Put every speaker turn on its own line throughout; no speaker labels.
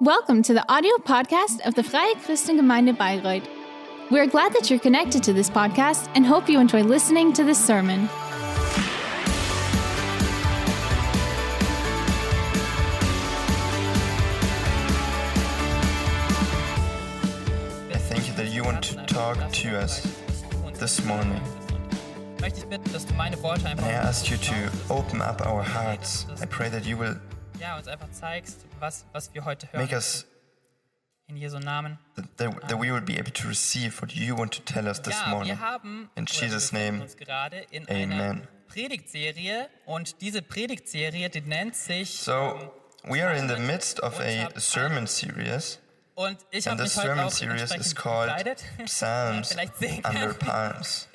Welcome to the audio podcast of the Freie Christengemeinde Bayreuth. We're glad that you're connected to this podcast and hope you enjoy listening to this sermon.
I thank you that you want to talk to us this morning.
möchte ich bitten, dass du meine Worte einfach
And I ask you to open up our hearts. I pray that you will
ja, uns einfach zeigst, was, was wir heute hören.
make us,
In Jesu Namen.
that, that, that we will be able to receive what you want to tell us this
ja,
morning.
wir haben
In Jesus'
wir
name,
uns gerade in
Amen.
einer Predigtserie und diese Predigtserie, die nennt sich
So, we are in the midst of a sermon series,
und ich
and
habe
this
mich heute auch
series is called
gekleidet.
Psalms Under. Palms.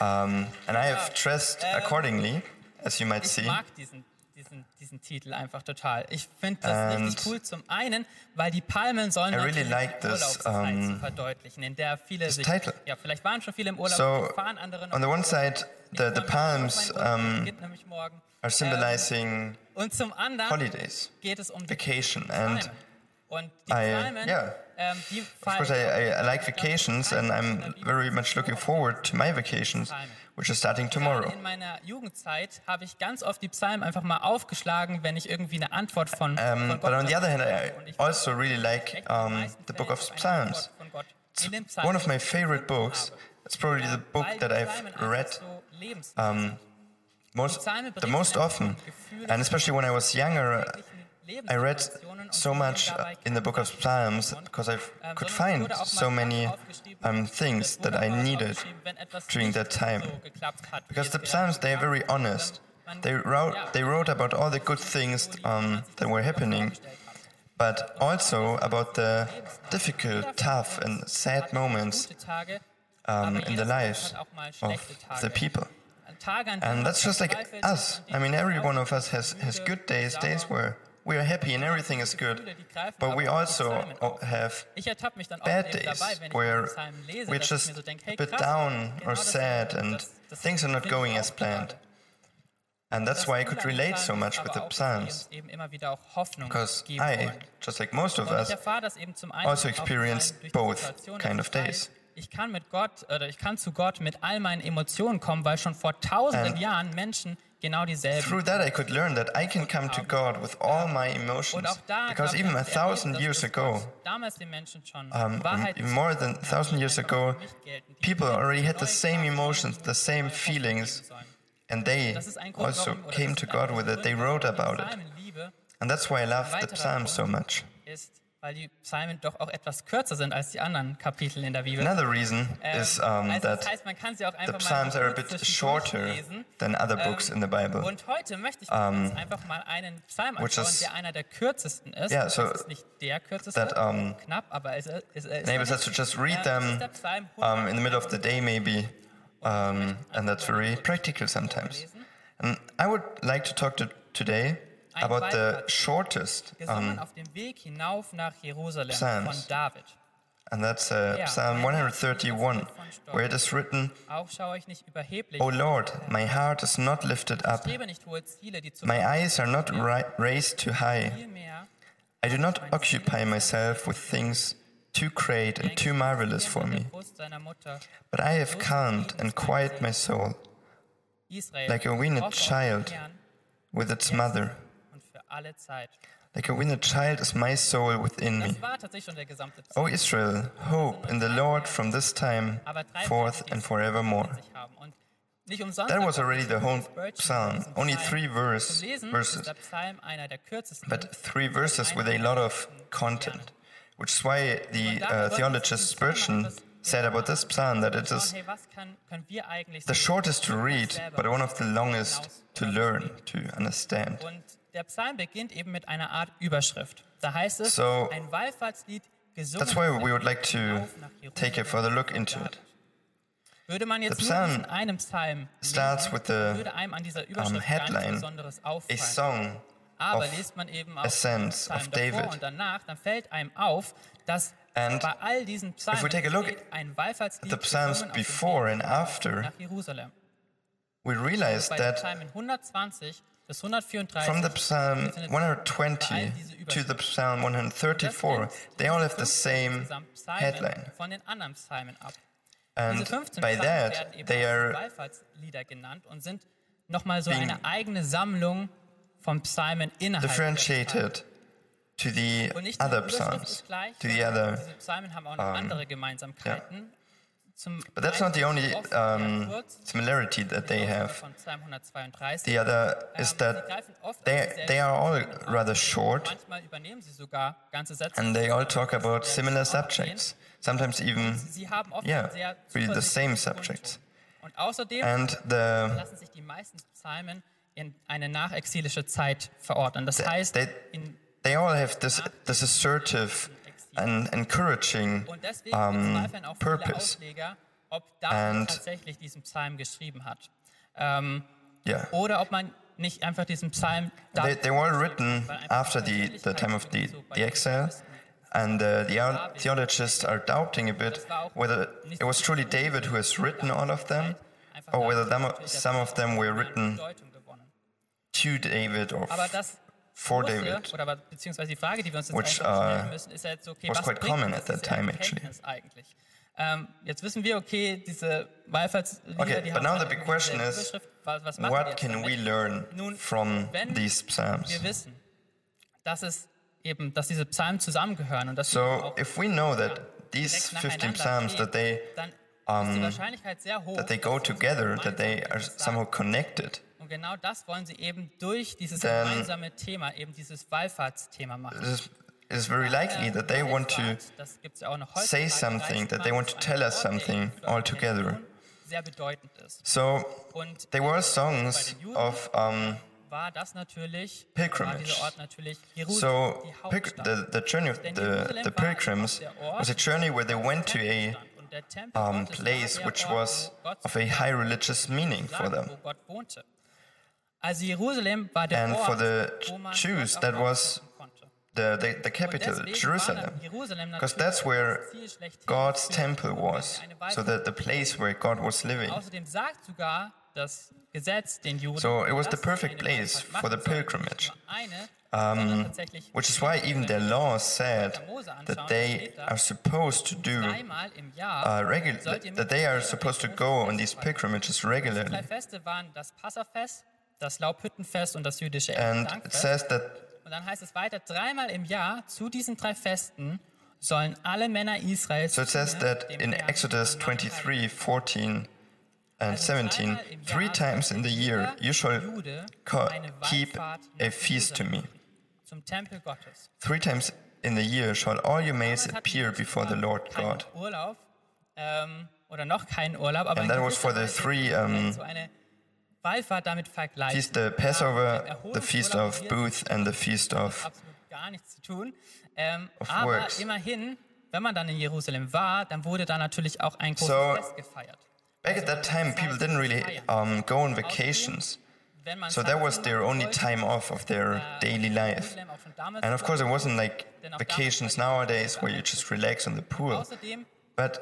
Um, and I have dressed accordingly, as you might
Ich
see.
mag diesen, diesen, diesen Titel einfach total. Ich finde das
And
richtig cool. Zum einen, weil die Palmen sollen
I really like
die
this,
Urlaubszeit
um,
zu verdeutlichen, in der viele sich,
title.
ja, vielleicht waren schon viele im Urlaub,
So,
fahren andere noch
on the one side, the, the palms um, are symbolizing
Und zum anderen
holidays,
geht es um
vacation, and
Und die
I-
Psalmen,
yeah.
ähm, die
Of course, I, I, I like vacations, and I'm very much looking forward to my vacations, which is starting tomorrow.
In meiner Jugendzeit habe ich ganz oft die Psalmen einfach mal aufgeschlagen, wenn ich irgendwie eine Antwort von,
Um,
von
but on the other hand, I also really like
echt in den
um, the Book of Psalms.
Antwort von Gott
It's one of my favorite books. It's probably the book that I've read um, most, the most often, and especially when I was younger. I read so much in the Book of Psalms because I could find so many um, things that I needed during that time. Because the Psalms, they are very honest. They wrote, they wrote about all the good things um, that were happening, but also about the difficult, tough, and sad moments um, in the lives of the people. And that's just like us. I mean, every one of us has, has good days, days where we are happy and everything is good,
Gefühle, die greifen
but we also
Psalmen
o-
auf.
have
Ich ertappe mich dann auch
bad days
dabei, wenn ich
where
den Psalm lese,
we're just a bit down or sad and things are not going as planned. And that's why I could relate so much with the
auch, dass sie uns
Psalms,
eben immer wieder auch Hoffnung
because I, just like most of us,
erfahre das eben zum einen
also
auch vor
experience
allem durch die
both kind of days.
Ich kann mit Gott oder ich kann zu Gott mit all meinen Emotionen kommen, weil schon vor tausenden Jahren Menschen genau dieselben.
through that I could learn that I can come to God with all my emotions, because even a thousand years ago,
Gott damals den Menschen schon
um, even more than a thousand years ago,
einfach für mich gelten, die
people already had the same emotions, the same feelings, and they
Das ist ein Grund,
also came to God with it. They wrote about it. And that's why I love the Psalms so much.
Weil die Psalmen doch auch etwas kürzer sind als die anderen Kapitel in der Bibel.
Another reason
Ähm,
is um,
also das
that
heißt, man kann sie auch
the
einfach
Psalms
mal
are a bit shorter
lesen.
than other books
Ähm,
in the Bible.
Und heute möchte ich mit uns einfach mal einen Psalm anschauen,
is-
der einer der kürzesten ist.
Yeah, so
das ist nicht der kürzeste,
that, um,
knapp, aber es ist, es ist
Enables us to just read them um, in the middle of the day, maybe, um, and that's very practical sometimes. And I would like to talk to today about the shortest, um,
auf hinauf nach Jerusalem
Psalms. and that's uh, Psalm 131,
ist von Stolz.
where it is written,
Auch schaue ich nicht überheblich.
O Lord, my heart is not lifted up,
strebe nicht hohe Ziele, die zu
my eyes are not raised too high. I do not occupy myself with things too great and too marvelous for me,
Brust seiner Mutter
but I have calmed and quieted my soul Like a weaned
hoffe auf den
child. With its mother.
Alle Zeit.
Like a weaned child is my soul within me.
Das war tatsächlich schon der gesamte
O Israel, hope in the Lord from this time forth and forevermore.
in sich haben. Und nicht umsonst
That was already the whole psalm, only three verse,
Zum Lesen ist
verses,
der Psalm einer der kürzesten.
but three verses with a lot of content, which is why the uh, theologist Spurgeon said about this psalm that it is
hey, was kann, können wir eigentlich
the shortest to read, but one of the longest to learn, to understand.
Der Psalm beginnt eben mit einer Art Überschrift. Da heißt es,
So,
ein Wallfahrtslied gesungen
That's why we would like to take a
Jerusalem
further look into it.
Würde man jetzt nur diesen einem Psalm
starts with the,
würde einem an dieser Überschrift gar
headline,
Besonderes
A
auffallen.
song
Aber liest man eben auch Psalm davor und danach, dann fällt einem auf, dass
And
bei all diesen Psalmen
we take a look
ein Wallfahrtslied
the Psalms before and after,
nach Jerusalem.
we realize
den
that
Psalmen 120 Das 134
From the Psalm
befindet sich
120
überall diese
to the
Überschrift.
Psalm
Das
134,
nennt
they all
diese
have the
15
same
insgesamt Psalmen
headline.
von den anderen Psalmen ab.
And
Diese 15
by
Psalmen werden
that,
eben
they
auch
are
Wallfahrtslieder genannt und sind nochmal so
being
eine eigene Sammlung von Psalmen innerhalb der Psalmen.
differentiated to the
Und nicht nur die
other
Überschrift
Psalms,
ist gleich,
to the
sondern
other.
diese Psalmen haben auch noch andere Gemeinsamkeiten.
But that's not the only um, similarity that they have.
von Psalm 132.
The other is
Ähm,
that
sie greifen oft auf
they, they are all rather short
Manchmal übernehmen sie sogar ganze Sätze.
and they all talk about similar
werden sie auch
subjects, sometimes even,
sehen. Sie haben oft
yeah, really the same subjects.
Grundton. Und außerdem
And the,
lassen sich die meisten Psalmen in eine nachexilische Zeit verordnen. Das heißt,
they, they all have this, this assertive and encouraging um,
bezweifeln auch viele
purpose. And-
tatsächlich diesen Psalm geschrieben hat. Ähm,
Yeah.
oder ob man nicht einfach diesen Psalm
They, they were written after the, the time of the,
Persönlichkeit so bei
the exile, and uh, the theologists are doubting a bit whether it was truly David who has written all of them, or whether them, some of them were written to David or
Aber
f-
das
for David.
oder aber- beziehungsweise die Frage, die wir uns jetzt
Which, uh,
stellen müssen, ist jetzt okay,
was quite common at that time, actually.
Ähm, jetzt wissen wir, okay, diese Wallfahrtslieder,
Okay,
die
but now the big question is,
Was, was
What can we learn
Nun,
from these psalms?
wir wissen, dass es eben, dass diese Psalmen zusammengehören und dass
So, if we know that these 15 psalms that they um,
ist die Wahrscheinlichkeit sehr hoch,
that they go together, that they are somehow connected,
Und genau das wollen sie eben durch dieses
Then-
gemeinsame Thema, eben dieses Wallfahrtsthema machen.
it is, it is very likely that they want to
Wallfahrt, das gibt's ja auch noch
say something, that they want to tell us something all together.
Religion Sehr bedeutend ist.
So, there were songs of um,
war das natürlich,
Pilgrimage.
war dieser Ort natürlich Jerusalem,
so
die
pilg-
Hauptstadt.
the, the journey of the, the pilgrims was a journey where they went to a
stand. Und der Tempel
um, place which was of a high religious meaning for them. And for the Jews, that was. The, the, the capital, Jerusalem, because that's where
das Ziel schlechthin
God's temple was, so that the place where God was living.
Außerdem sagt sogar das Gesetz den Juden,
So it was the perfect place for the pilgrimage.
Nicht nur eine, sondern tatsächlich
Which is why even their law said that they are supposed to do uh, regu- that they are supposed to go on these pilgrimages regularly.
Drei Feste waren das Passafest, das Laubhüttenfest und das jüdische
And it
Erntedankfest.
says that
Und dann heißt es weiter, dreimal im Jahr zu diesen drei Festen sollen alle Männer Israels
so it says
dienen
that
dem
in
Herrn
Exodus
am Namen
23, 14 and
Also
17,
dreimal im
three
Jahr
times in the year
jeder
you shall
Jude
co-
eine
keep
Wallfahrt
a
nach
feast to me.
Jerusalem zum Tempel Gottes.
Three times in the year shall all your males
Damals hatten
appear
die
before the
zwar
Lord
keinen
God.
Urlaub ähm, oder noch keinen Urlaub, aber
And
in
that was for
gewisser
the
Weise
three,
kann man
um, Feast the Passover, the Feast of Booths, and the Feast of
absolut gar nichts zu tun. Ähm,
Of works.
wenn man dann in Jerusalem war, dann wurde da natürlich auch ein großes
So,
Fest gefeiert.
Back at that time, people didn't really um, go on vacations, so that was their only time off of their
äh,
daily life.
Jerusalem auch schon damals
And of course, it wasn't like vacations nowadays where you just relax on the pool. But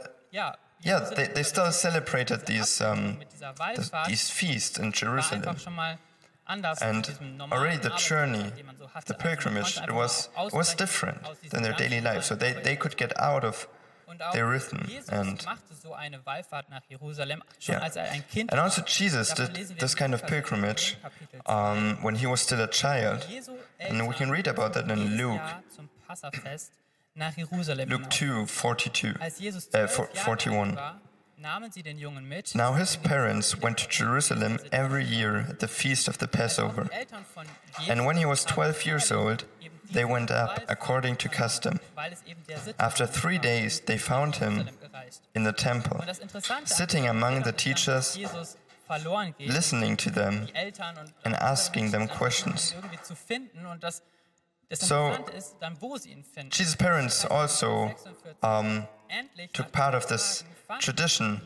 yeah, they, they still celebrated these um,
mit dieser
th-
Wallfahrt
these feasts in Jerusalem. And already the journey, the pilgrimage, it was it was different than their daily life. So they, they could get out of their rhythm and yeah. And also Jesus did this kind of pilgrimage um, when he was still a child. And we can read about that in Luke,
nach Jerusalem
Luke
hinauf.
2, 42.
Als Jesus
Uh,
zwölf
for-
Jahre
41.
war, nahmen sie den Jungen mit.
Now his parents went to Jerusalem every year at the feast of the Passover.
Die Eltern von Jesus
And when he was 12 years old, they went up according to custom.
weil es eben der Sitte
After three days, they found him in the temple,
Und das Interessante an
sitting among the
Erzählung ist dann, dass
teachers,
Jesus verloren geht,
listening to them.
Eltern und
and asking them questions. So,
Interessante ist dann, wo sie ihn finden.
Jesus' parents also um, took part of this tradition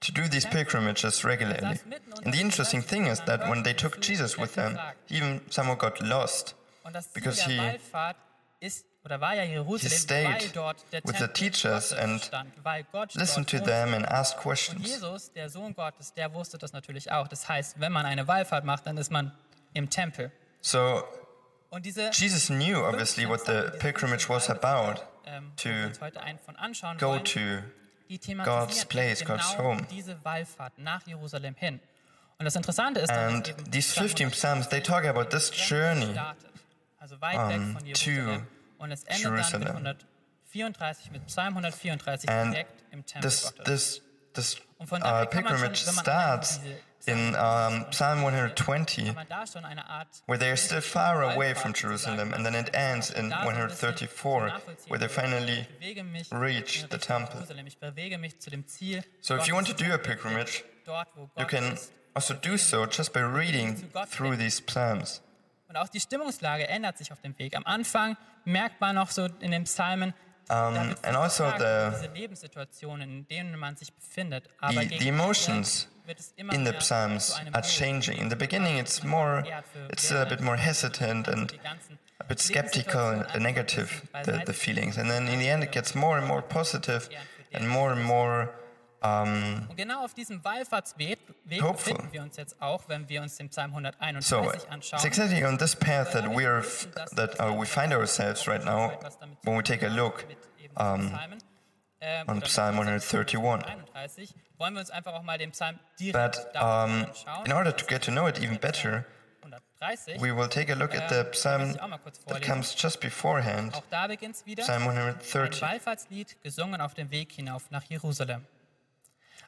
to do these er pilgrimages regularly. And the interesting thing is that when they er took Jesus er with them, he even somehow got lost.
und das Ziel
because he-
oder war ja
He stayed
weil dort der
with the teachers and
stand, weil Gott
listened to them and asked questions.
Jesus, der Sohn Gottes, der wusste das natürlich auch. Das heißt, wenn man eine Wallfahrt macht, dann ist man im Tempel.
So Jesus knew obviously what the pilgrimage was about
ähm,
to
wo wir uns heute einen von anschauen
go to God's place, God's home.
Diese Wallfahrt nach Jerusalem hin. Und das Interessante ist,
and
es
these 15 Psalms, they talk about this journey
startet, also weit weg
um,
von
to
Jerusalem. Und es endet
Jerusalem.
dann mit 134, mit Psalm 134
and
direkt im Tempel
this this this uh, pilgrimage starts in um, Psalm 120
kann man da schon eine Art
where they are still far away from Jerusalem, and then it ends in
da so ein bisschen
134, where they finally
ich bewege mich
reach the temple.
Jerusalem. Ich bewege mich zu dem Ziel.
So if you want to do a pilgrimage, you can also do so just by reading through these psalms.
Und auch die Stimmungslage ändert sich auf dem Weg. Am Anfang merkt man noch so in den Psalmen, viel
and also the-
diese Lebenssituationen, in denen man sich befindet. Aber
The, the emotions
wird es immer
in the Psalms are changing. In the beginning, it's more, it's a bit more hesitant and a bit skeptical and negative, the, the feelings. And then in the end, it gets more and more positive and more and more um,
Und genau auf diesem Wallfahrtsweg
Hopeful.
befinden wir uns jetzt auch, wenn wir uns den Psalm
So
131 anschauen.
it's exactly on this path that we are, that uh, we find ourselves right now when we take a look um,
ähm,
on Psalm 131.
31, wollen wir uns einfach auch mal den Psalm direkt
But um,
anschauen.
in order to get to know it even better, we will take a look at the psalm that comes just beforehand,
auch da wieder.
Psalm
Ein
130.
Wallfahrtslied, gesungen auf dem Weg hinauf nach Jerusalem.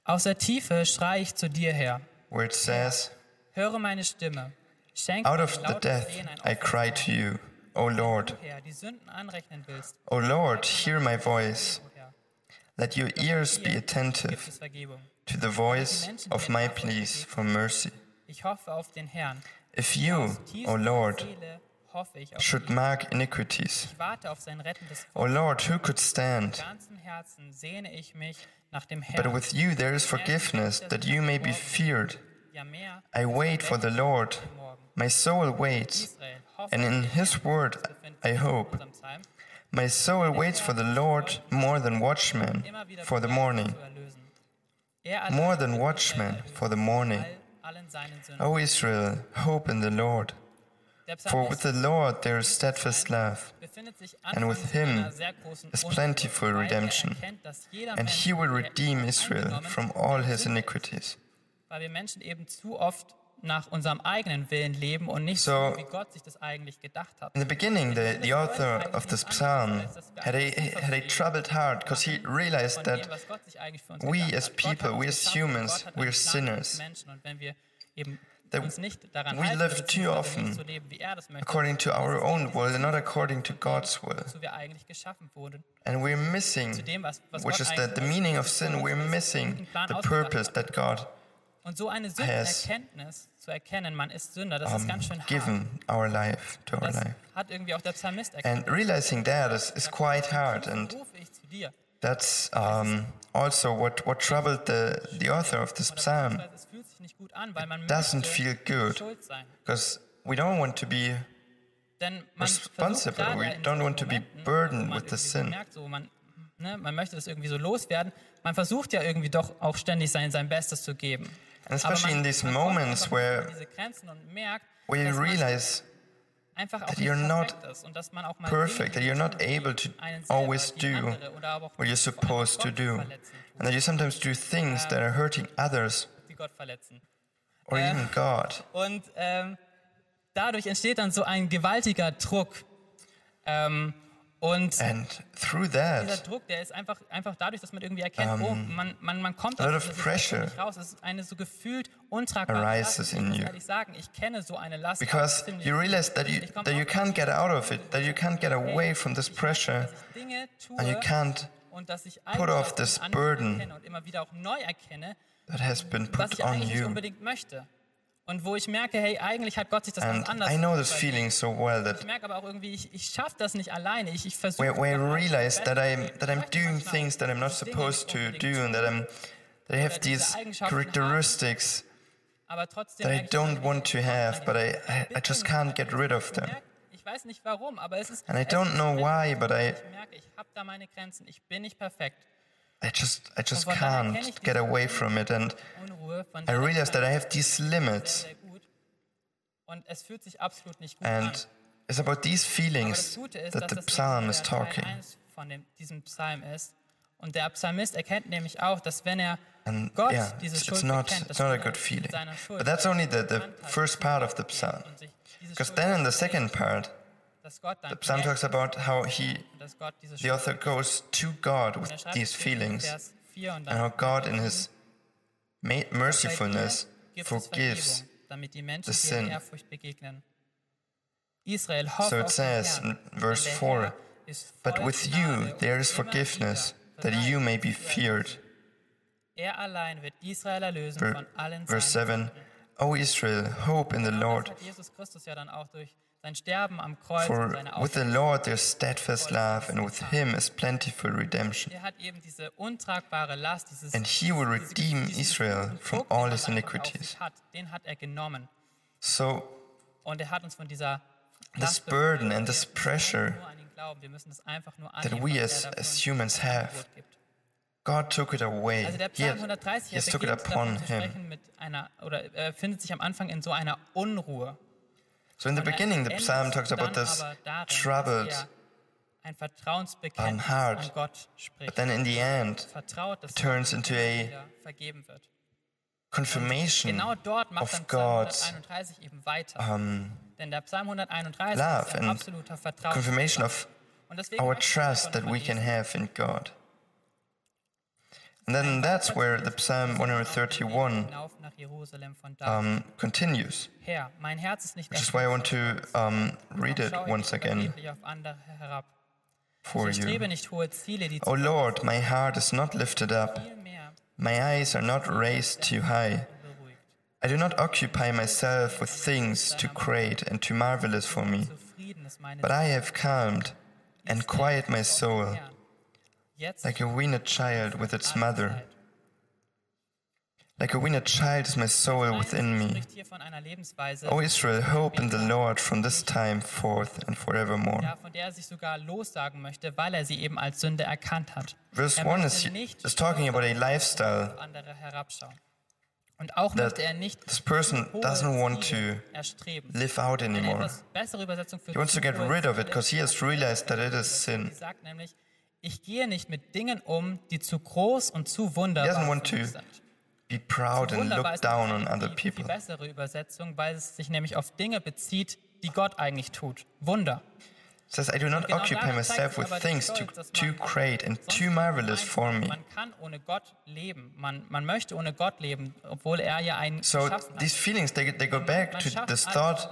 Aus der Tiefe schreie ich zu dir her.
where it says,
Höre meine Stimme. Schenke
Out of the death I cry to you, O Lord.
dir her, die Sünden anrechnen willst.
O Lord, hear my voice. Let your ears be attentive
gibt es Vergebung.
to the voice of my pleas for mercy.
Ich hoffe auf den Herrn.
If you, O Lord,
Seele hoffe ich auf
should mark iniquities,
Ich warte auf sein rettendes
O Lord, who could stand?
ganzen Herzen sehne ich mich nach dem
But with you there is er forgiveness, that you may be feared. I wait for the Lord. My soul waits, and in his word I hope. My soul waits for the Lord more than watchmen for the morning. More than watchmen for the morning. O Israel, hope in the Lord. For with the Lord there is steadfast love, and with him is plentiful redemption, and he will redeem Israel from all his iniquities.
Nach unserem eigenen Willen leben und nicht
So-
so, wie Gott sich das eigentlich gedacht hat.
In the beginning, the, the author of this psalm had a, had a troubled heart because he realized
Von
that
dem, was Gott sich eigentlich für uns
we
gedacht
as
hat. Gott hat
people,
uns
we as
geschaffen,
humans,
Gott hat
we're
einen Plan für uns
sinners.
Menschen und wenn wir eben
That
uns nicht daran
we
halten,
live too
beziehungsweise
often
nicht so leben, wie er das möchte,
according to our own will and not according to God's will.
wozu wir eigentlich geschaffen wurden.
And we're missing,
Zu dem, was, was
which
Gott
is
eigentlich
that the
für uns
meaning of
für
sin,
uns
we're
als
missing
guten Plan
the
ausgedacht
purpose
hat.
that God
Und so eine Sündenerkenntnis zu erkennen, man ist Sünder, das ist
um,
ganz schön hart.
given our life to our
Das
life.
hat irgendwie auch der Psalmist erkannt.
And realizing that is, is quite hard, and that's um, also what, what troubled the, the author of this psalm,
beziehungsweise es fühlt sich nicht gut an, weil man
doesn't feel good.
schuld sein.
because we don't want to be responsible. We don't want to be burdened with the sin.
Ne, man möchte das irgendwie so loswerden. Man versucht ja irgendwie doch auch ständig sein, sein Bestes zu geben.
And especially in these moments where,
an diese Grenzen und merkt,
where you realize that you're not
perfekt ist und dass man auch mal
perfect, that you're not able to always do
andere oder aber auch
what you're supposed to do, and that you sometimes do things that are hurting others
die Gott verletzen.
or
Äh.
even God.
Und ähm, dadurch entsteht dann so ein gewaltiger Druck. Ähm, Und
And through
dieser
that,
Druck, der ist einfach, einfach dadurch, dass man irgendwie erkennt, oh, man, man, man kommt aus dieser Situation nicht raus. Es ist eine so gefühlt untragbare Last. Ich
you.
ehrlich sagen, ich kenne so eine Last.
because you realize that you, that you can't get out of it, that you can't get away from this pressure, and you can't
und dass ich
put off this burden that has been put
ich
on you.
unbedingt möchte. Und wo ich merke, hey, eigentlich hat Gott sich das
And
ganz anders
I know this feeling so well
Ich
that
merke aber auch irgendwie, ich, ich schaffe das nicht alleine. Ich, ich versuche.
where, where I realize that I'm that I'm doing things that I'm not supposed to
nicht
do, and that I'm that I have these characteristics that I
ich,
don't want to have, but I, I, I just can't get rid of
ich
them.
Ich weiß nicht warum, aber es ist.
And I don't know why, but I,
Ich merke, ich habe da meine Grenzen. Ich bin nicht perfekt.
I just I just
von daher kenne ich
can't get away from it, and I realize that I have these limits
sehr gut. Und es fühlt sich absolut nicht gut an.
And it's about these feelings that the psalm is talking.
1 von dem, diesem Psalm ist. Und der Psalmist erkennt nämlich auch, dass wenn er
And
Gott
yeah,
diese
it's,
Schuld
it's not,
bekennt,
it's
dass
not a
er
good feeling. But that's only the, the first part of the psalm.
und sich diese
Because then in the second part,
dass Gott dann
the psalm talks about how he,
ist und dass Gott diese
the author goes to God with
er
these feelings
Vers 4 und
and how God in his mercifulness forgives.
Vergebung, damit die Menschen
the sin. So it says in verse 4, But with you there is forgiveness, that you may be feared.
Er allein wird Israel erlösen
Ver-
von allen
Verse
seinen
7 O Israel, hope in the Lord.
Sein Sterben am Kreuz und
For
seine
with the. Lord there's steadfast love, and with him is plentiful redemption.
Er hat eben diese untragbare Last, dieses
And he will redeem Israel from all his iniquities.
Hat, den hat er genommen
So
und er hat uns von dieser
This burden and this pressure that we as, as humans have. God took it away.
Also der Psalm
had,
130
he
er
has took it upon him.
mit einer oder er findet sich am Anfang in so einer Unruhe.
So in the beginning, the psalm talks about this
aber darin, dass
troubled, um, heart.
an Gott spricht.
but then in the end,
dass
turns into a
wird.
confirmation
Genau dort macht
of God's
131 eben weiter.
um,
Denn der Psalm 131
love and confirmation of our trust that we can have in God. And then that's where the Psalm 131
Hinauf nach Jerusalem von David.
um, continues,
Herr, mein Herz ist nicht
which is why I want to um, read it once again
überheblich auf andere herab.
for you.
nicht hohe Ziele, die
O Lord, my heart is not lifted up, my eyes are not raised too high. I do not occupy myself with things too great and too marvelous for me,
Zufrieden ist meine
but I have calmed and quieted my soul like a weaned child with its mother. Like a weaned child is my soul within me.
spricht hier von einer Lebensweise,
O Israel, hope in the Lord from this time forth and forevermore.
ja, von der er sich sogar lossagen möchte, weil er sie eben als Sünde erkannt hat.
Verse
er
1 is, is talking about a lifestyle
auf andere herabschauen. Und auch
that this person doesn't want to live out anymore.
etwas bessere Übersetzung für
He wants to get rid of it because he has realized that it is sin.
Ich gehe nicht mit Dingen um, die zu groß und zu wunderbar
He doesn't want
für mich
to
sind.
Be proud and look down on other
die, die
people.
bessere Übersetzung, weil es sich nämlich auf Dinge bezieht, die Gott eigentlich tut. Wunder.
It says, I do not
Genau
occupy myself with things too, too great and too marvelous for me.
Man kann ohne Gott leben. Man, man möchte ohne Gott leben, obwohl er ja einen
So these feelings, they, they go back to this thought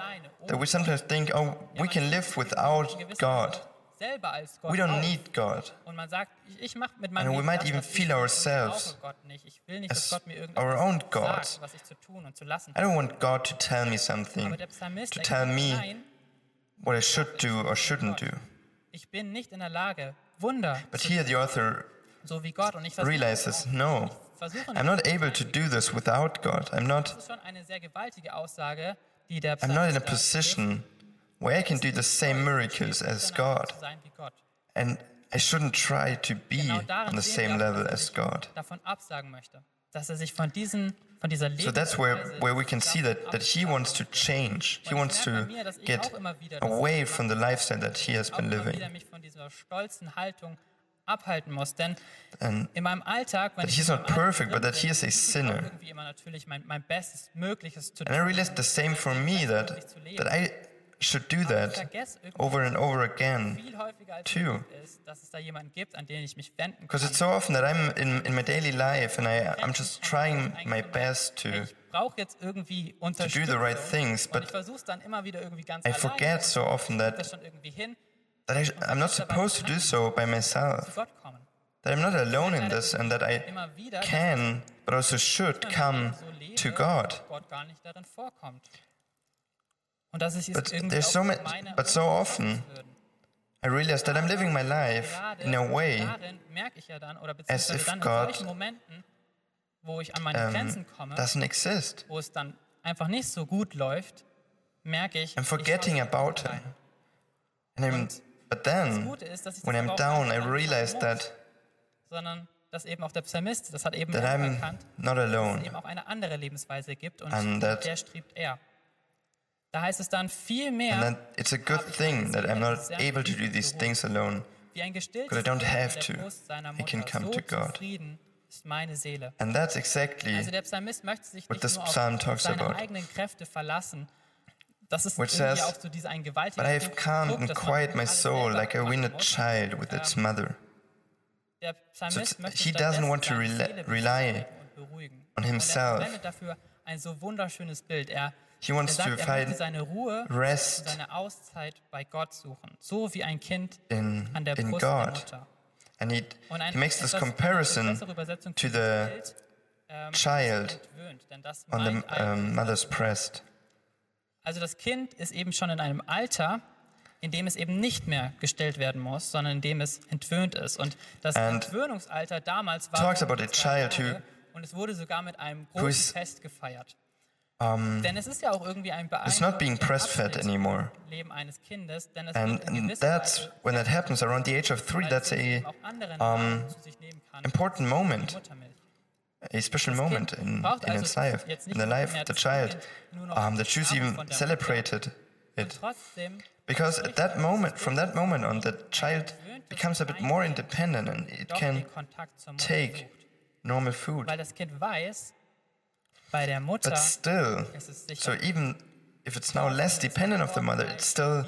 that we sometimes think, oh, we can live without God.
Weise Selber als Gott
We don't need God.
Und man sagt, ich, ich mache mit
And we might even feel ourselves
Ich brauche Gott nicht. Ich will nicht, dass
as our own
sagt,
gods.
was ich zu tun und zu lassen
I don't want God to tell me something,
Aber der Psalmist
to tell me what I should do or shouldn't do.
ich bin nicht in der Lage, Wunder
But here the author
so wie Gott. Und ich versuche,
realizes, no, I'm not able to do this without God. I'm not
Das ist schon eine sehr gewaltige Aussage, die der
I'm not in a position where I can do the same miracles as God.
zu sein wie Gott.
And I shouldn't try to be on the same level
er
as God.
davon absagen möchte, dass er sich von diesen von dieser
So that's where, where we can see that, that he wants to change. He wants to
dass ich
get
auch immer wieder das
away from the lifestyle that he has been living.
mich von dieser stolzen Haltung abhalten muss, denn
And
in meinem Alltag, wenn
That
ich
he's not perfect, but that he is a
bin, versuche ich auch
sinner.
irgendwie immer natürlich mein, mein Bestes Mögliches zu
And I realized the same for me that, that I should do that over and over again.
viel häufiger als
too.
es lieb ist, dass es da jemanden gibt, an den ich mich wenden kann.
Because it's so often that I'm in, in my daily life and I, I'm just trying my best to,
ich brauche jetzt irgendwie Unterstützung.
the right things, but
ich versuche es dann immer wieder irgendwie ganz
I forget so often that,
das schon irgendwie hin,
that I, I'm not supposed to do so by myself. That I'm not alone in this and that I
Immer wieder, dass
can, but also should come to God.
Und dass ich es
But
irgendwie
so ma- but so often. I realize that I'm living my life in a way as if God, um,
komme,
doesn't exist.
wo es dann einfach nicht so gut läuft, merke ich,
I'm forgetting about. Him. And I'm, but then,
ist,
when
das
I'm down, I realize that,
sondern dass eben auch der Psalmist, das hat eben er erkannt, dass es eben auch eine andere Lebensweise gibt und der strebt er. Da heißt es dann viel mehr,
And then it's a good thing that I'm not able to do these things alone. Because I don't have to. I can come to God.
zufrieden ist meine Seele.
And that's exactly
Also der Psalmist möchte sich
what this psalm talks about.
eigenen Kräfte verlassen. Das ist
Which says,
auch so dieser ein gewaltiger
But I have calmed and quieted my soul like a weaned child with its mother. So
Psalmist
it's-
möchte
he doesn't want to rely-
Seele
rely
beschwichtigen und beruhigen.
on
er
himself.
ein so wunderschönes Bild. Er,
He wants
er
to
sagt, möchte
find
seine Ruhe,
rest
seine Auszeit bei Gott suchen. So wie ein Kind
in,
an der
in
Brust der
God.
Mutter.
And he, he makes this comparison to the
ähm,
child on the um, mother's breast.
Also das Kind ist eben schon in einem Alter, in dem es eben nicht mehr gestillt werden muss, sondern in dem es entwöhnt ist. Und das
And
Entwöhnungsalter damals war
talks about a child who-
und es wurde sogar mit einem großen Fest gefeiert.
Um,
Denn es ist ja auch irgendwie ein
it's not being
beeindruckender
breastfed anymore.
Leben eines Kindes, denn es
And, that's when that happens around the age of three. That's a
eben auch andere
um,
Nahrung zu sich nehmen kann,
important moment, a special moment in, in its life, in the life of the child. Um, the Jews even celebrated it because at that moment, from that moment on, the child becomes a bit more independent and it can
den Kontakt zur Mutter
take normal food.
Weil das Kind weiß, bei der Mutter
But still, so even if it's now less dependent of the mother, it still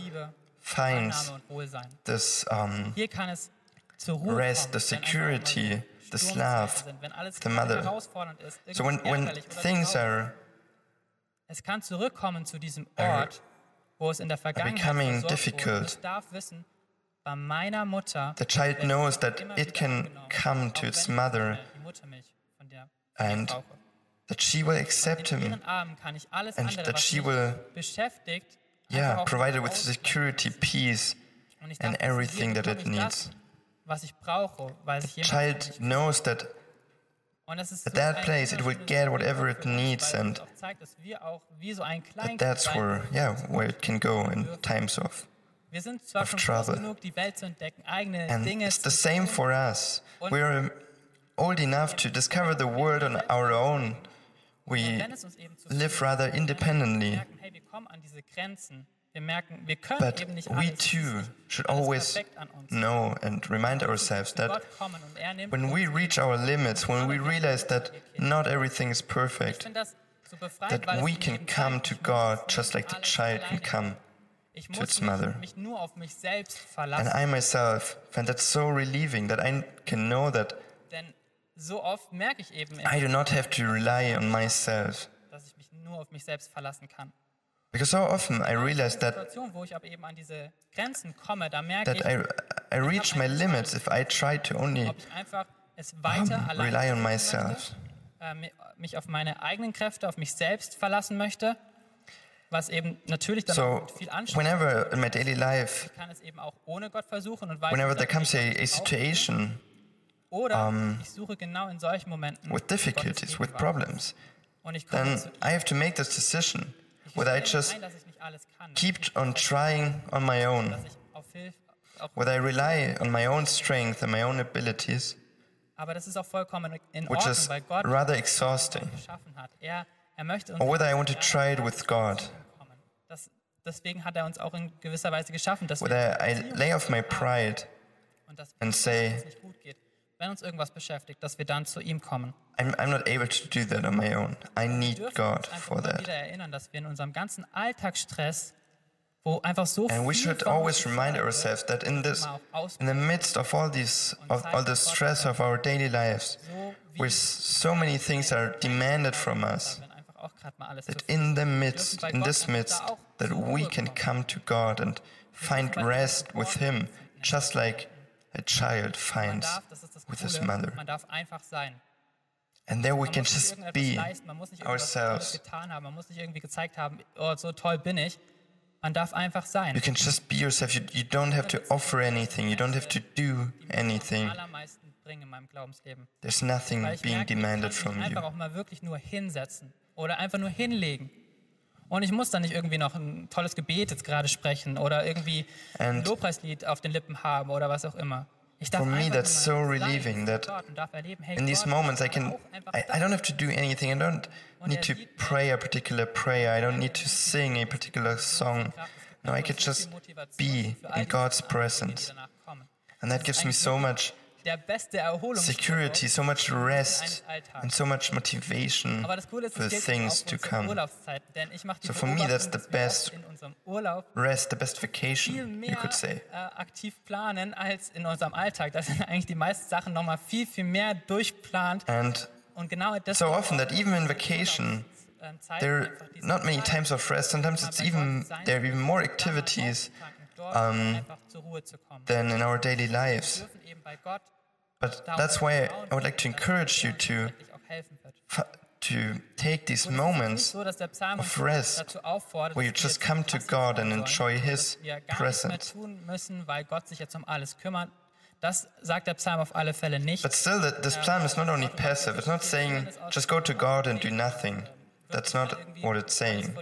finds
Annahme und Wohlsein.
this um,
Hier kann es zur Ruhe
rest, the security,
Sturmzeiten
love,
sind, wenn alles
the mother.
herausfordernd ist,
So when, when things are
Es kann zurückkommen zu diesem Ort, wo es in der Vergangenheit
becoming
versorgt wurde. es darf wissen, bei meiner Mutter
the child knows that it can come to its mother
nicht mehr die von der
and. That she will accept him
ihren Armen kann ich alles
and that she will, yeah, provide it with security, peace, and everything that it
bekomme ich das,
needs.
was ich brauche, weil sich jemand
Child knows that
Und es ist
At that place, it will get whatever it needs and
uns auch zeigt, dass wir auch wie so ein
that that's where, yeah, where it can go in times of.
Wir sind zwar
of trouble.
genug, die Welt zu entdecken, eigene
And it's the same for us. We're old enough to discover the world on our own. We
wenn es uns eben zu
live rather independently,
merken, hey, wir kommen an diese Grenzen. Wir merken, wir können
but we
alles. Es ist
too should always
perfekt an uns.
know and remind ourselves that
Gott kommen und er
when we reach our limits, when we realize that not everything is perfect,
finde das so befreiend,
that we can come to God just like the child can come. to its mother.
mich nur auf mich selbst
And. I myself find that so relieving that I can know that
so oft merke ich eben,
I do not have to rely on myself.
dass ich mich nur auf mich selbst verlassen kann.
Because so often I realize that,
Situation, wo ich aber eben an diese Grenzen komme, da merke
that
ich,
I, I reach my limits if I try to only
ob ich einfach es weiter
um, rely on myself.
möchte, äh, mi- mich auf meine eigenen Kräfte, auf mich selbst verlassen möchte, was eben natürlich dann
So,
viel Anspruch
whenever in my daily life,
kann es eben auch ohne Gott versuchen und weiß,
whenever there comes a,
ich
a situation
Oder ich suche genau in solchen Momenten
with difficulties, with problems,
Und ich
then I have to make this decision whether I just
ein, dass ich nicht alles kann,
keep on trying on my own,
dass ich auf Hilfe, auch,
whether I rely on my own strength and my own abilities,
aber das ist auch vollkommen in
which is rather exhausting,
hat. Er, er möchte uns
or whether I want to try it with God,
deswegen hat er uns auch in gewisser Weise geschaffen, dass wir
whether I lay off my pride and say,
wenn es nicht gut geht, wenn uns irgendwas beschäftigt, dass wir dann zu ihm kommen.
I'm, I'm not able to do that on my own. I need God for that.
wieder erinnern, dass wir in unserem ganzen Alltagsstress, wo einfach so
And we should always remind ourselves that in this, in the midst of all these, of all the stress of our daily lives, where so many things are demanded from us,
wenn einfach auch gerade mal alles zu
that in the midst, in this midst, that we can come to God and find rest with Him, just like a child finds with his mother.
man darf einfach sein.
And there we
Man
can just be
leisten, man muss nicht
ourselves.
getan haben, man muss nicht irgendwie gezeigt haben, oh, so toll bin ich. Man darf einfach sein.
You can just be yourself. You, you don't have to offer anything. You don't have to do anything. There's nothing being demanded from you.
einfach auch mal wirklich nur hinsetzen oder einfach nur hinlegen. Und ich muss dann nicht irgendwie noch ein tolles Gebet jetzt gerade sprechen oder irgendwie ein Lobpreislied auf den Lippen haben oder was auch immer.
For me, that's so relieving that
Gott und darf erleben, hey,
in these moments I can, I. I don't have to do anything. I don't need to pray a particular prayer. I don't need to sing a particular song. no i could just be in god's presence. And that gives me so much security so much rest and so much motivation
Aber das Coole ist,
for
es
the
gilt
things to come
denn ich die
So for me, that's the best
oft in unserem Urlaub
rest the best vacation you could say
äh, aktiv planen als in unserem Alltag. Da sind eigentlich die meisten Sachen nochmal viel, viel mehr durchplant.
and
Und genau das
so often that even in vacation there are not many times of rest sometimes it's even there are even more activities
um,
than in our daily lives But that's why I would like to encourage you to to take these moments of rest where you just come to God and enjoy His presence.
weil Gott sich jetzt um. Das sagt der Psalm auf alle Fälle nicht.
But still, this psalm is not only passive. It's not saying just go to God and do nothing. That's not what it's saying.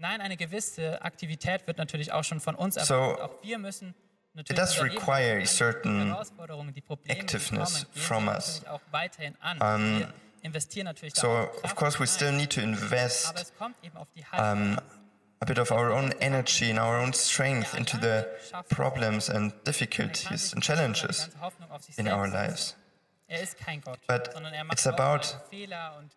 Nein, eine gewisse Aktivität wird natürlich auch schon von uns
So,
erwartet. Auch wir müssen natürlich
does require a certain
Herausforderungen, die Probleme, die
activeness from us.
natürlich auch weiterhin an. wir investieren natürlich
So, of course, we still need to invest
es kommt eben auf die Haltung
a bit of our own energy and our own strength into the problems and difficulties and challenges
die ganze Hoffnung auf sich
in our lives.
Er ist kein Gott,
But
er
it's about
seine Fehler und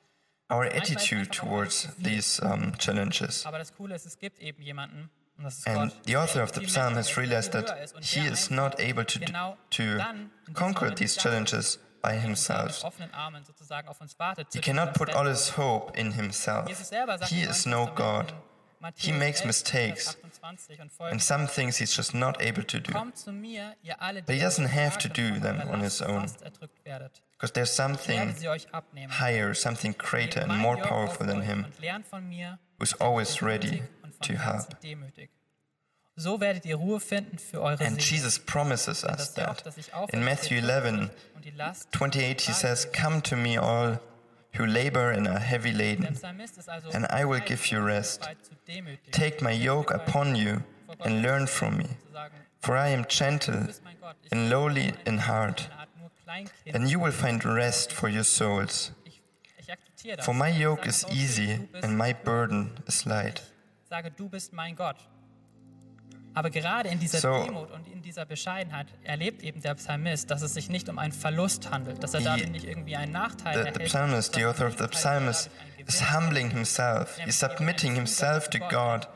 Our attitude towards these um, challenges.
aber das Coole ist, es gibt eben jemanden und das ist
And the author of the psalm has realized that
höher ist und
he is not able to, to
dann in diesem
conquer these challenges by himself.
offenen Armen sozusagen auf uns wartet.
He cannot put all his hope in himself.
Jesus selber sagt
He is no God. He makes mistakes.
Vers 28 und
And some things he's just not able to do.
Kommt zu mir, ihr alle,
But he doesn't have to do them on his own.
fast erdrückt werdet.
Because there's something
sie euch abnehmen.
higher, something greater and more powerful than him,
Und lernt von mir,
who's always ready
demütig und von
to help.
So werdet ihr Ruhe finden für eure
And Jesus promises us that.
das ich auferlege,
In Matthew
ist
11,
und die Last
28, he says, Come to me, all who labor and are heavy laden,
Psalmist ist also
and I will give you rest.
bereit zu demütigen,
Take my yoke upon you and learn from me, for I am gentle
bist mein Gott, ich
and lowly in heart,
eine Art nur Kleinkind.
and you will find rest for your souls.
Ich, ich akzeptiere das.
For my yoke is
es auch, du
easy and my burden is light.
Aber gerade in dieser
So-
Demut und in dieser Bescheidenheit erlebt eben der Psalmist, dass es sich nicht um einen Verlust handelt, dass er
The-
dadurch nicht irgendwie einen Nachteil
The,
erhält.
the psalmist, the author of the
im Gegenteil
psalm,
dadurch
is, is humbling himself. He's submitting himself to God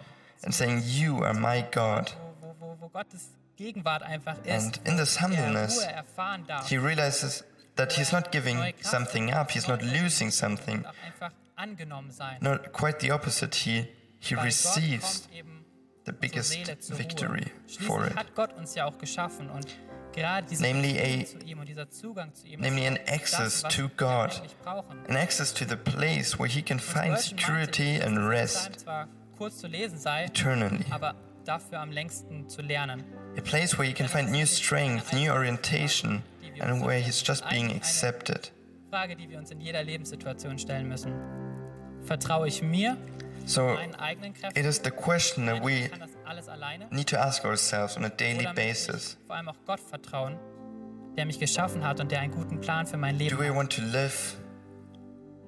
and saying, You are my God.
wo, wo, wo, wo Gottes Gegenwart einfach ist,
And in this humbleness, He realizes that he's not giving something up, he's not losing something. Not quite the opposite. He, he receives the biggest victory for it.
hat Gott uns ja auch geschaffen und gerade diese
Namely a-
zu ihm und dieser Zugang zu ihm
namely an access to God. And access to the place where he can find security and rest
Psalm zwar kurz zu lesen sei,
eternally.
dafür am längsten zu lernen.
A place where he can find new strength, new orientation, and where he's just being accepted.
Frage, die wir uns in jeder Lebenssituation stellen müssen. Vertraue ich mir,
So
meinen eigenen Kräften?
it is the question that we
kann das alles alleine?
need to ask ourselves on a daily basis.
ich vor allem auch Gott vertrauen, der mich geschaffen hat und der einen guten Plan für mein Leben
Do we want to live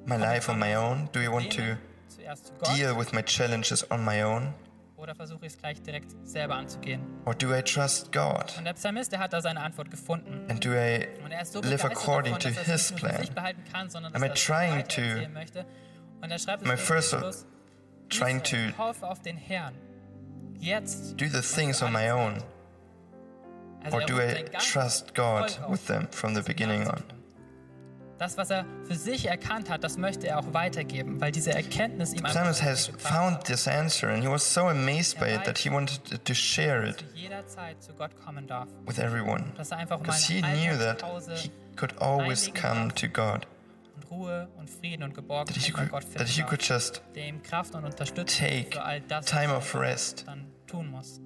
my life on my own? Do we want to
Zuerst zu Gott
deal with my challenges on my own?
oder versuche ich es gleich direkt selber anzugehen?
Or do I trust God?
Und der Psalmist, der hat da seine Antwort gefunden.
And do I
Und er ist so
live according
davon,
to
er
his
nicht nur für
plan?
behalten kann, sondern
Am
dass
I
er
trying to-
möchte. Und er schreibt es
first trying to
Israel, hoffe auf den Herrn. Jetzt.
do the things on my own? Or
er
do I trust God with them from the beginning on?
Das, was er für sich erkannt hat, das möchte er auch weitergeben, weil diese Erkenntnis ihm
Psalmist has found this answer and he was so amazed by it that he wanted to share it
Zu jeder Zeit zu Gott kommen darf.
with everyone.
Er mal
Because he knew that he could always come to God,
Ruhe und Frieden und Geborgenheit
he
bei Gott finden ihm Kraft und Unterstützung für all das,
time
was
of rest.
dann tun muss.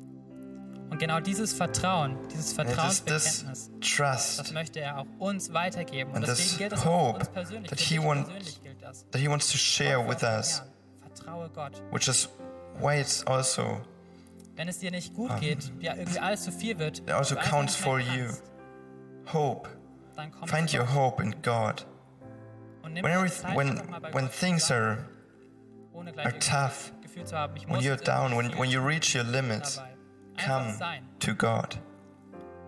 Und genau dieses Vertrauen, dieses Vertrauensbekenntnis, das
trust
möchte er auch uns weitergeben. Und deswegen gilt es auch uns persönlich.
that he
persönlich gilt das.
that he wants to share with us.
Vertraue Gott.
which is why it's also
wenn es dir nicht gut geht, dir irgendwie alles zu viel wird,
also counts for you. Hope. Find your hope in God. When,
dir
every,
die Zeit,
when,
einfach mal bei
when things are, are tough,
das Gefühl zu haben, ich
when you're down, when, when you reach your limits, come to God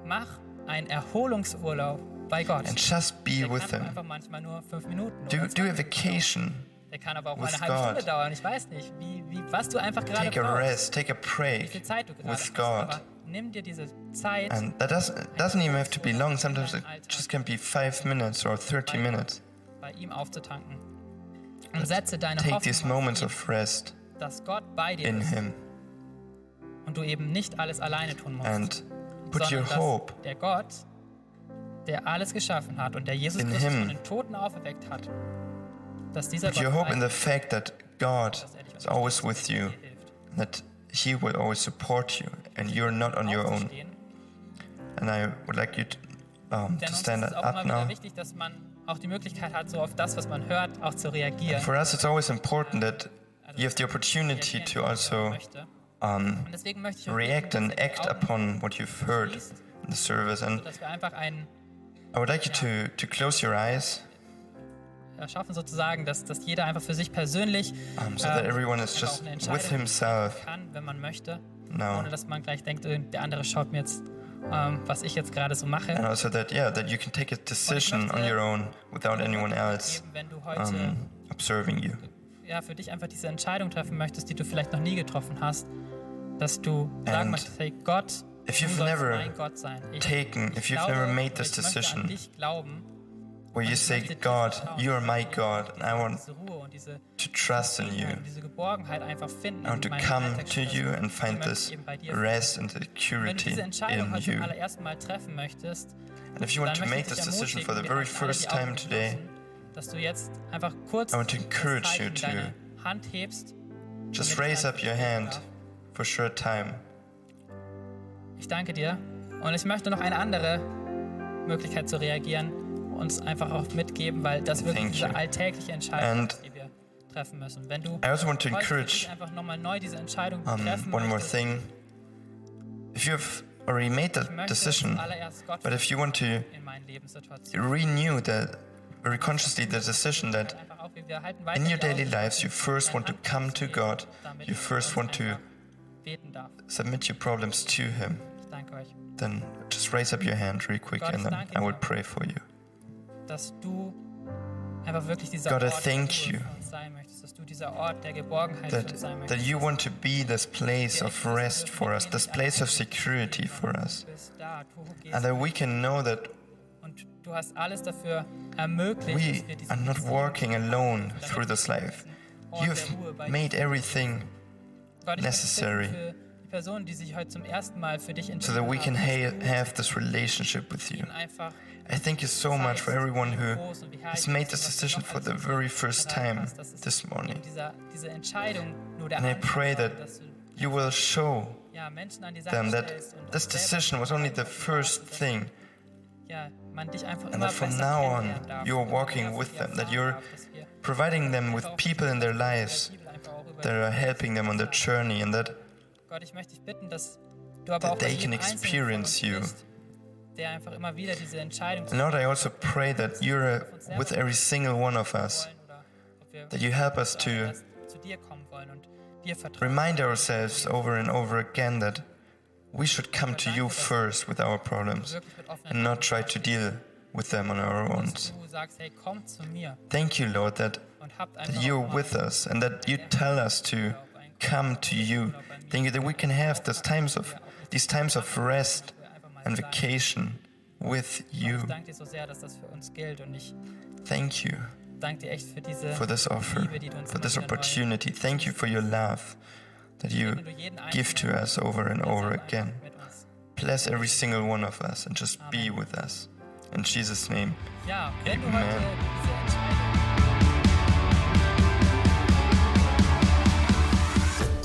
Mach einen Erholungsurlaub bei Gott.
and just be with Him.
einfach manchmal nur fünf Minuten
Do, do a vacation.
Der kann aber auch
with
eine halbe Stunde
God.
dauern. Ich weiß nicht, wie, wie, was du einfach gerade
Take a rest, take a
Wie viel
break
Zeit du gerade
with
hast.
God.
Aber nimm dir diese Zeit
And that doesn't, doesn't even have to be long. Sometimes it just can be five minutes or 30 minutes.
Bei ihm aufzutanken. Und setze deine
Take
Hoffnung
these
auf
moments
ihn,
of rest
dass Gott bei dir
in
ist
Him
und du eben nicht alles alleine tun musst.
and put
sondern dass der Gott, der alles geschaffen hat und der Jesus
In
Christus
him.
von den Toten auferweckt hat, dass dieser
Put
Gott
your hope in the fact that God is always with you, that He will always support you, and you're not on your own. And I would like you to, um, to stand up now.
Auch die Möglichkeit hat, so auf das, was man hört, auch zu reagieren.
For us, it's always important that
Also,
you have the opportunity to also
möchte.
um, react and act upon what you've heard in the service. And I would like you to, to close your eyes
erschaffen, sozusagen, dass, dass jeder einfach für sich persönlich
um, so that
ähm,
everyone is just with himself
kann, wenn man möchte,
now.
ohne dass man gleich denkt, äh, der andere schaut mir jetzt, ähm, was ich jetzt gerade so mache.
And also that, yeah, that you can take a decision on your own without anyone else um, observing you.
ja, für dich einfach diese Entscheidung treffen möchtest, die du vielleicht noch nie getroffen hast, dass du sagen möchtest, hey Gott,
if
du
you've never
mein Gott sein. Ich,
taken,
ich
if you've
glaube,
never made this
ich möchte an
decision
dich glauben,
where you say, God, you are my God, and I want to trust in you. I want to come to you and find this rest and security in you. And if you want to make this decision for the very first time today, I want to encourage you to just raise up your hand for a short time.
Ich danke dir und ich möchte noch eine andere Möglichkeit zu reagieren, uns einfach auch mitgeben, weil das wirklich
Thank
diese
you.
alltägliche Entscheidung
And
ist, die wir treffen müssen. Wenn du
I also want to encourage
einfach nochmal neu diese Entscheidung
um,
treffen
one more
möchtest,
thing. If you've already made that decision, but if you want to
in meinen Lebenssituationen.
renew that very consciously the decision that
Einfach auch, wir halten weiter
in your daily lives you first want to come to God, you first want to
einfach beten darf.
submit your problems to Him,
Ich danke euch,
then just raise up your hand real quick and then I will pray for you.
Dass du einfach wirklich dieser
God,
Ort
thank you.
sein möchtest, dass du dieser Ort der Geborgenheit
That, that you want to be this place of rest for us, this place of security for us,
Du bist da, du gehst
and that we can know that
und du hast alles dafür ermöglicht,
we
dass wir diese
are not walking alone through this life.
diesen Ort der Ruhe
You've made everything
Gott, ich möchte
necessary
bitten für die Personen, die sich heute zum ersten Mal für dich
so that we can ha- have this relationship with you. I thank you so much for everyone who has made this decision for the very first time this morning.
Dieser, diese Entscheidung nur der
And I pray that You will show
ja, Menschen an die Seite
them that this decision was only the first thing,
ja, man dich einfach
and that from now on you're walking with them, that you're
darf, dass wir
providing them with people in their lives that are helping them on their journey, and that
Gott, ich möchte dich bitten, dass du aber
that they can experience you.
Der einfach immer wieder diese Entscheidung
Lord, I also pray that you're uh, with every single one of us,
wollen oder ob wir
that you help us to
zuallererst zu dir kommen wollen und dir vertrauen.
remind ourselves over and over again that we should come to you first with our problems
Wirklich mit offenen
and not try to deal with them on our own.
dass du sagst, hey, komm zu mir
Thank you, Lord, that, that you're with us and that you tell us to come to you. Thank you that we can have these times of these times of rest and vacation with you.
Ich danke dir so sehr, dass das für uns gilt und ich
Thank you
danke dir echt für diese
for this offer,
Liebe, die du uns
for this opportunity. Thank you for your love that you
Segne du jeden
give to us over and over again. Bless every single one of us and just be with us. In Jesus' name. Amen.